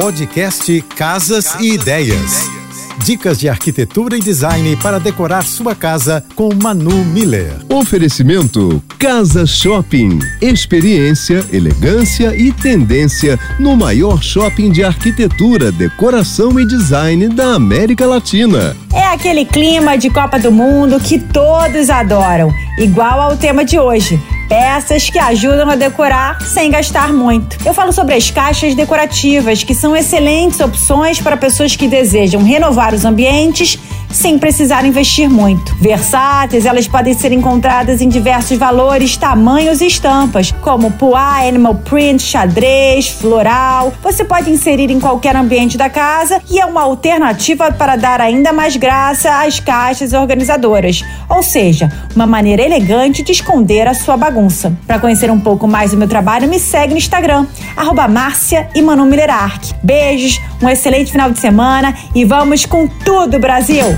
Podcast Casas e Ideias. Dicas de arquitetura e design para decorar sua casa com Manu Miller. Oferecimento Casa Shopping. Experiência, elegância e tendência no maior shopping de arquitetura, decoração e design da América Latina. É aquele clima de Copa do Mundo que todos adoram, igual ao tema de hoje peças que ajudam a decorar sem gastar muito. Eu falo sobre as caixas decorativas, que são excelentes opções para pessoas que desejam renovar os ambientes sem precisar investir muito. Versáteis, elas podem ser encontradas em diversos valores, tamanhos e estampas, como poá, animal print, xadrez, floral. Você pode inserir em qualquer ambiente da casa e é uma alternativa para dar ainda mais graça às caixas organizadoras, ou seja, uma maneira elegante de esconder a sua bagunça. Para conhecer um pouco mais do meu trabalho, me segue no Instagram, arroba Márcia e Manu Beijos, um excelente final de semana e vamos com tudo, Brasil!